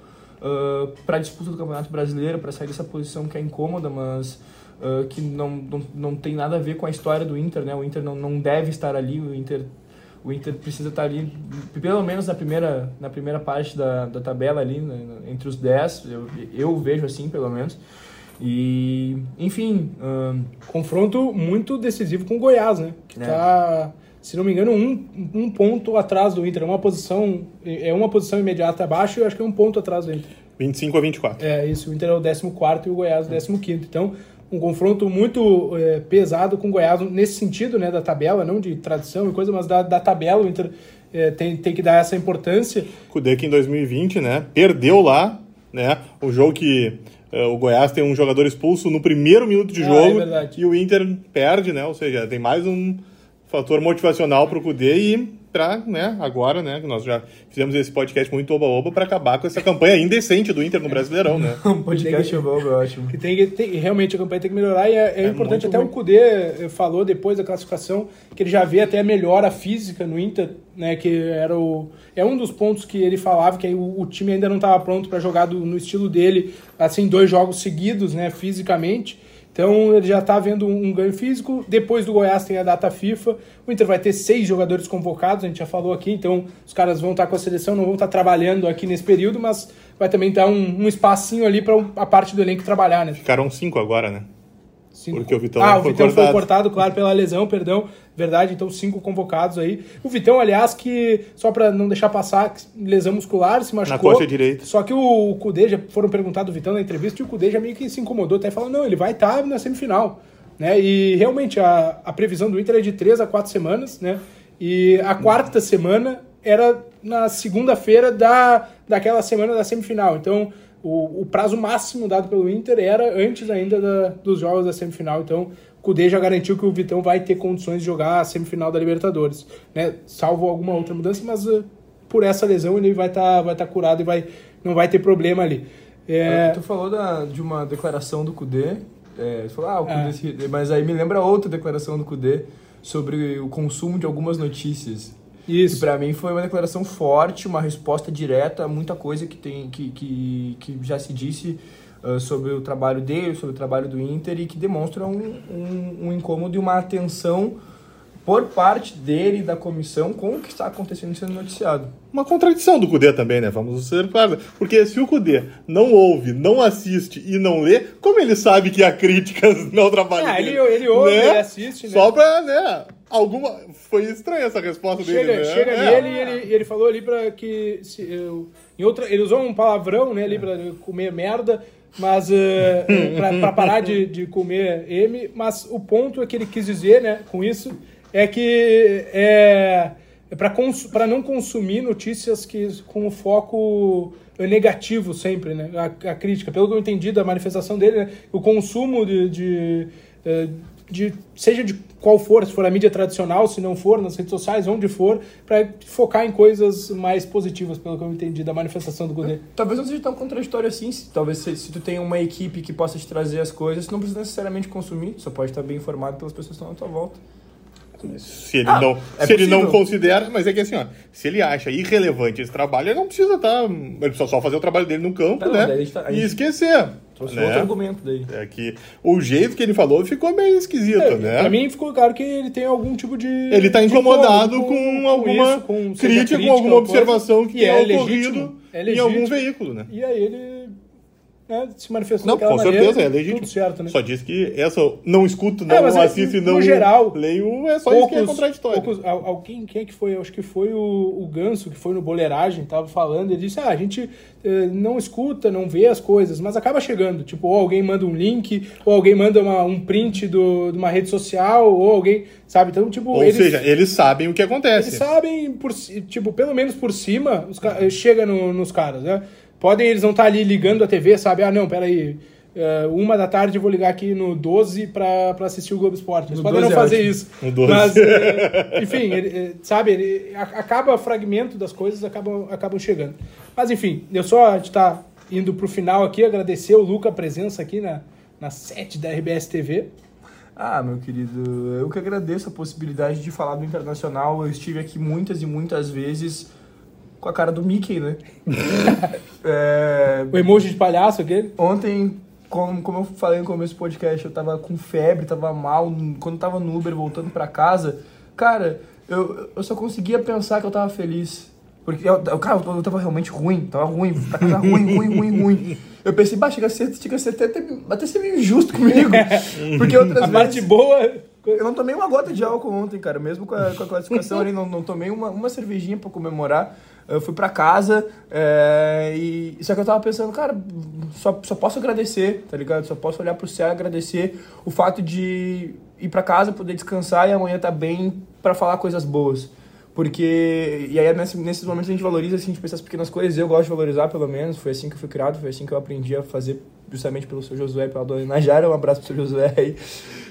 para a disputa do Campeonato Brasileiro, para sair dessa posição que é incômoda, mas uh, que não, não, não tem nada a ver com a história do Inter, né? O Inter não, não deve estar ali, o Inter, o Inter precisa estar ali, pelo menos na primeira, na primeira parte da, da tabela ali, né? entre os 10, eu, eu vejo assim, pelo menos. E, enfim, ahn, Confronto muito decisivo com o Goiás, né? Que É. tá, se não me engano, um, um ponto atrás do Inter. É uma posição, é uma posição imediata abaixo e eu acho que é um ponto atrás do Inter. 25 a 24. É isso, o Inter é o 14 e o Goiás o 15. Então, um confronto muito é, pesado com o Goiás nesse sentido, né, da tabela, não de tradição e coisa, mas da, da tabela. O Inter é, tem, tem que dar essa importância. Kudê que em 2020, né, perdeu lá, né, o jogo que eh, o Goiás tem um jogador expulso no primeiro minuto de Ah, jogo é verdade. e o Inter perde, né, ou seja, tem mais um fator motivacional pro Kudê e pra, né, agora, né, que nós já fizemos esse podcast muito oba-oba pra acabar com essa campanha indecente do Inter no Brasileirão, né. *laughs* um podcast é bom, é ótimo. Que tem, que- tem- realmente a campanha tem que melhorar e é, é importante. muito Até o ruim. Kudê eh, falou depois da classificação que ele já vê até a melhora física no Inter, né? Que era o, é um dos pontos que ele falava que aí o, o time ainda não estava pronto para jogar do- no estilo dele, assim, dois jogos seguidos, né? Fisicamente. Então ele já está vendo um, ganho físico. Depois do Goiás tem a data FIFA. O Inter vai ter seis jogadores convocados, a gente já falou aqui. Então os caras vão estar com a seleção, não vão estar trabalhando aqui nesse período, mas vai também dar um, um espacinho ali para a parte do elenco trabalhar, né? Ficaram cinco agora, né. Cinco. Porque o Vitão ah, não o foi Vitão foi cortado. cortado, claro, pela lesão, perdão. Verdade, então cinco convocados aí. O Vitão, aliás, que só pra não deixar passar, lesão muscular, se machucou. coxa direita. Só que o Cudê, já foram perguntar do Vitão na entrevista, e o Cudê já meio que se incomodou, até falou, não, ele vai estar na semifinal. Né? E realmente a, a previsão do Inter é de três a quatro semanas, né? E a quarta semana era na segunda-feira da, daquela semana da semifinal. Então, o, o prazo máximo dado pelo Inter era antes ainda da- dos jogos da semifinal. Então, o Cudê já garantiu que o Vitão vai ter condições de jogar a semifinal da Libertadores, né? Salvo alguma outra mudança, mas eh, por essa lesão ele vai estar vai tá curado e vai, não vai ter problema ali. É, Tu falou da, de uma declaração do Kudê, é, tu falou, ah, o Kudê É. se- mas aí me lembra outra declaração do Kudê sobre o consumo de algumas notícias. Isso. E pra mim foi uma declaração forte, uma resposta direta a muita coisa que, tem, que, que, que já se disse uh, sobre o trabalho dele, sobre o trabalho do Inter e que demonstra um, um, um incômodo e uma atenção por parte dele e da comissão com o que está acontecendo sendo noticiado. Uma contradição do Cudê também, né? Vamos ser claros. Porque se o Cudê não ouve, não assiste e não lê, como ele sabe que há críticas *laughs* no trabalho Ah, dele? ele, ele ouve, né? ele assiste, né? Só pra, né? Alguma... Foi estranha essa resposta Chega, dele, né? chega É. nele e ele, ele falou ali pra que. Se, eu- em outra, ele usou um palavrão, né, ali pra comer merda, mas. eh, *laughs* pra, pra parar de, de comer M, mas o ponto é que ele quis dizer, né, com isso, é que. É, é pra, cons, não consumir notícias que com o foco negativo sempre, né? A, a crítica. Pelo que eu entendi da manifestação dele, né, o consumo de, de, eh, de- seja de qual for, se for a mídia tradicional, se não for, nas redes sociais, onde for, para focar em coisas mais positivas, pelo que eu entendi da manifestação do Godê. Talvez não seja tão contraditório assim. Se, talvez se, se tu tem uma equipe que possa te trazer as coisas, tu não precisa necessariamente consumir. Só pode estar bem informado pelas pessoas que estão à tua volta. Se ele, Ah, não, é se ele não considera, mas é que assim, ó, se ele acha irrelevante esse trabalho, ele não precisa estar. ele precisa só fazer o trabalho dele no campo, né? a gente tá- e esquecer. Trouxe né? outro argumento daí. É que o jeito que ele falou ficou meio esquisito, É, né? Pra mim ficou claro que ele tem algum tipo de. Ele tá incomodado incômodo com, alguma isso, com- seja crítica, com alguma ou coisa, observação que é tenha ocorrido legítimo, é em algum legítimo. veículo, né? E aí ele né, se manifestou Não, com maneira. certeza, é legítimo. Tudo certo, né? Só disse que essa não escuto, não É, é, assisto e no não geral, leio, é só isso que é contraditório. poucos- al- alguém, quem é que foi? Acho que foi o, o Ganso, que foi no Boleiragem, tava falando, ele disse, ah, a gente eh, não escuta, não vê as coisas, mas acaba chegando, tipo, ou alguém manda um link, ou alguém manda uma- um print do, de uma rede social, ou alguém, sabe, então, tipo, Ou eles, seja, eles sabem o que acontece. eles sabem, por, tipo, pelo menos por cima, os ca- chega no- nos caras, né? Podem, eles não estar ali ligando a TV, sabe? Ah, não, peraí, é, uma da tarde eu vou ligar aqui no 12 pra, pra assistir o Globo Esporte. Eles No podem não 12 é fazer ótimo. isso. No 12. Mas, é, *laughs* enfim, ele, é, sabe, ele, a- acaba fragmento das coisas, acabam, acabam chegando. Mas, enfim, eu só, a gente tá indo pro final aqui, agradecer o Luca a presença aqui na, na sete da RBS TV. Ah, meu querido, eu que agradeço a possibilidade de falar do Internacional. Eu estive aqui muitas e muitas vezes com a cara do Mickey, né? *laughs* É, O emoji de palhaço aquele. Ontem, como, como eu falei no começo do podcast, eu tava com febre, tava mal. Quando eu tava no Uber voltando pra casa, cara, eu, eu só conseguia pensar que eu tava feliz. Porque, eu, eu- cara, eu tava realmente ruim, tava ruim, pra casa *laughs* ruim, ruim, ruim, ruim. Eu pensei, bah, chega a ser, chega a ser até, até, até ser meio injusto comigo. *laughs* Porque outras A vezes... parte boa. Eu não tomei uma gota de álcool ontem, cara. Mesmo com a, com a classificação ali, não, não tomei uma, uma cervejinha pra comemorar. Eu fui pra casa é, e... Só que eu tava pensando, cara, só, só posso agradecer, tá ligado? Só posso olhar pro céu e agradecer o fato de ir pra casa, poder descansar e amanhã tá bem pra falar coisas boas. Porque... E aí é nesse, nesses momentos a gente valoriza, assim, a gente pensa as pequenas coisas. Eu gosto de valorizar, pelo menos. Foi assim que eu fui criado, foi assim que eu aprendi a fazer justamente pelo seu Josué pela dona Najara. Um abraço pro seu Josué aí.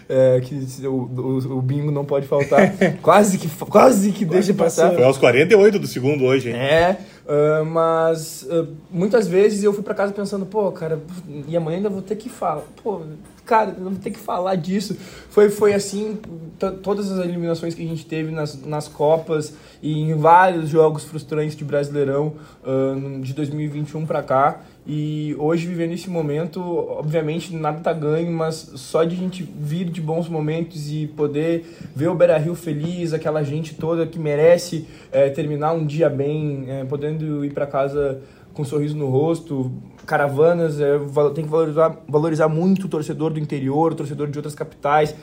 É, que o, o, o bingo não pode faltar. *laughs* quase que, quase que deixa passar. Foi aos 48 do segundo hoje, hein? É, ah, mas ah, muitas vezes eu fui pra casa pensando, pô, cara, e amanhã ainda vou ter que falar. Pô, cara, eu vou ter que falar disso. Foi, foi assim, to- todas as eliminações que a gente teve nas, nas Copas e em vários jogos frustrantes de Brasileirão ah, de 2021 pra cá. E hoje, vivendo esse momento, obviamente nada tá ganho, mas só de a gente vir de bons momentos e poder ver o Beira Rio feliz, aquela gente toda que merece eh, terminar um dia bem, eh, podendo ir para casa com um sorriso no rosto, caravanas, val- tem que valorizar, valorizar muito o torcedor do interior, o torcedor de outras capitais.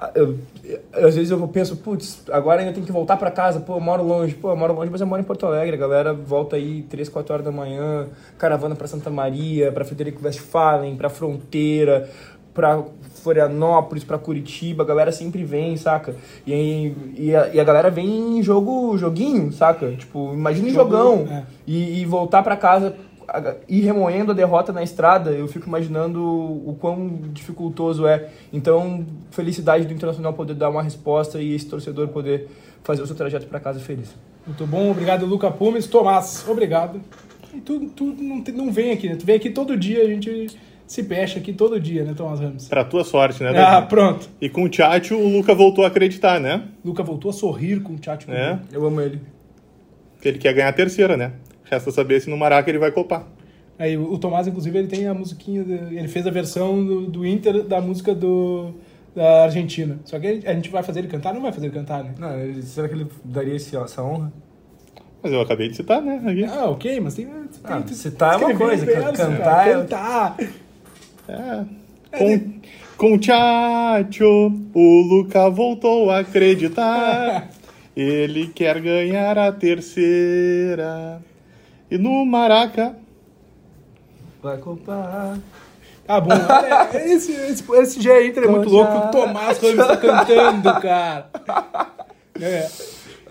Ah, eu- eu- às vezes eu penso, putz, agora ainda tem que voltar para casa, pô, eu moro longe, pô, eu moro longe, mas eu moro em Porto Alegre, a galera volta aí 3, 4 horas da manhã, caravana para Santa Maria, para Frederico Westphalen, para Fronteira, para Florianópolis, para Curitiba, a galera sempre vem, saca? E, e, a, e a galera vem em jogo, joguinho, saca? Tipo, imagina jogão é. e, e voltar para casa ir remoendo a derrota na estrada, eu fico imaginando o quão dificultoso é. Então, felicidade do Internacional poder dar uma resposta e esse torcedor poder fazer o seu trajeto para casa feliz. Muito bom, obrigado, Luca Pumes. Tomás, obrigado. E tu, tu não, não vem aqui, né? Tu vem aqui todo dia, a gente se pecha aqui todo dia, né, Thomas Ramos? Pra tua sorte, né, Ah, Davi? pronto. E com o Tchatcho, o Luca voltou a acreditar, né? Luca voltou a sorrir com o chat. É, Eu amo ele. que ele quer ganhar a terceira, né? Resta saber se no Maraca ele vai copar. Aí o Tomás, inclusive, ele tem a musiquinha, de- ele fez a versão do, do Inter da música do, da Argentina. Só que a gente vai fazer ele cantar? Não vai fazer ele cantar, né? Não, ele- será que ele daria esse- essa honra? Mas eu acabei de citar, né? Aqui. Ah, ok, mas tem... tem Ah, citar é uma coisa, verso, cantar cara, é- Cantar! É. Com, com o Tchatcho, o Luca voltou a acreditar. *laughs* Ele quer ganhar a terceira. E no Maraca. Vai comprar. Tá bom, esse, esse, esse GE Inter é muito louco, o Tomás Ramos *laughs* tá cantando, cara. É.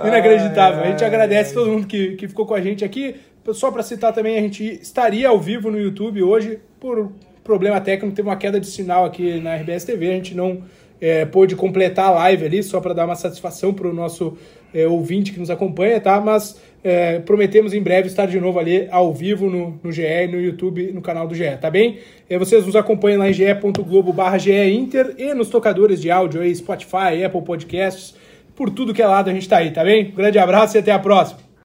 Inacreditável. A gente agradece todo mundo que, que ficou com a gente aqui. Só para citar também, a gente estaria ao vivo no YouTube hoje por problema técnico, teve uma queda de sinal aqui na RBS TV, a gente não é, pôde completar a live ali, só para dar uma satisfação para o nosso é, ouvinte que nos acompanha, tá? Mas é, prometemos em breve estar de novo ali ao vivo no, no GE no YouTube, no canal do GE, tá bem? É, vocês nos acompanham lá em ge.globo barra Inter e nos tocadores de áudio aí, Spotify, Apple Podcasts, por tudo que é lado a gente tá aí, tá bem? Grande abraço e até a próxima!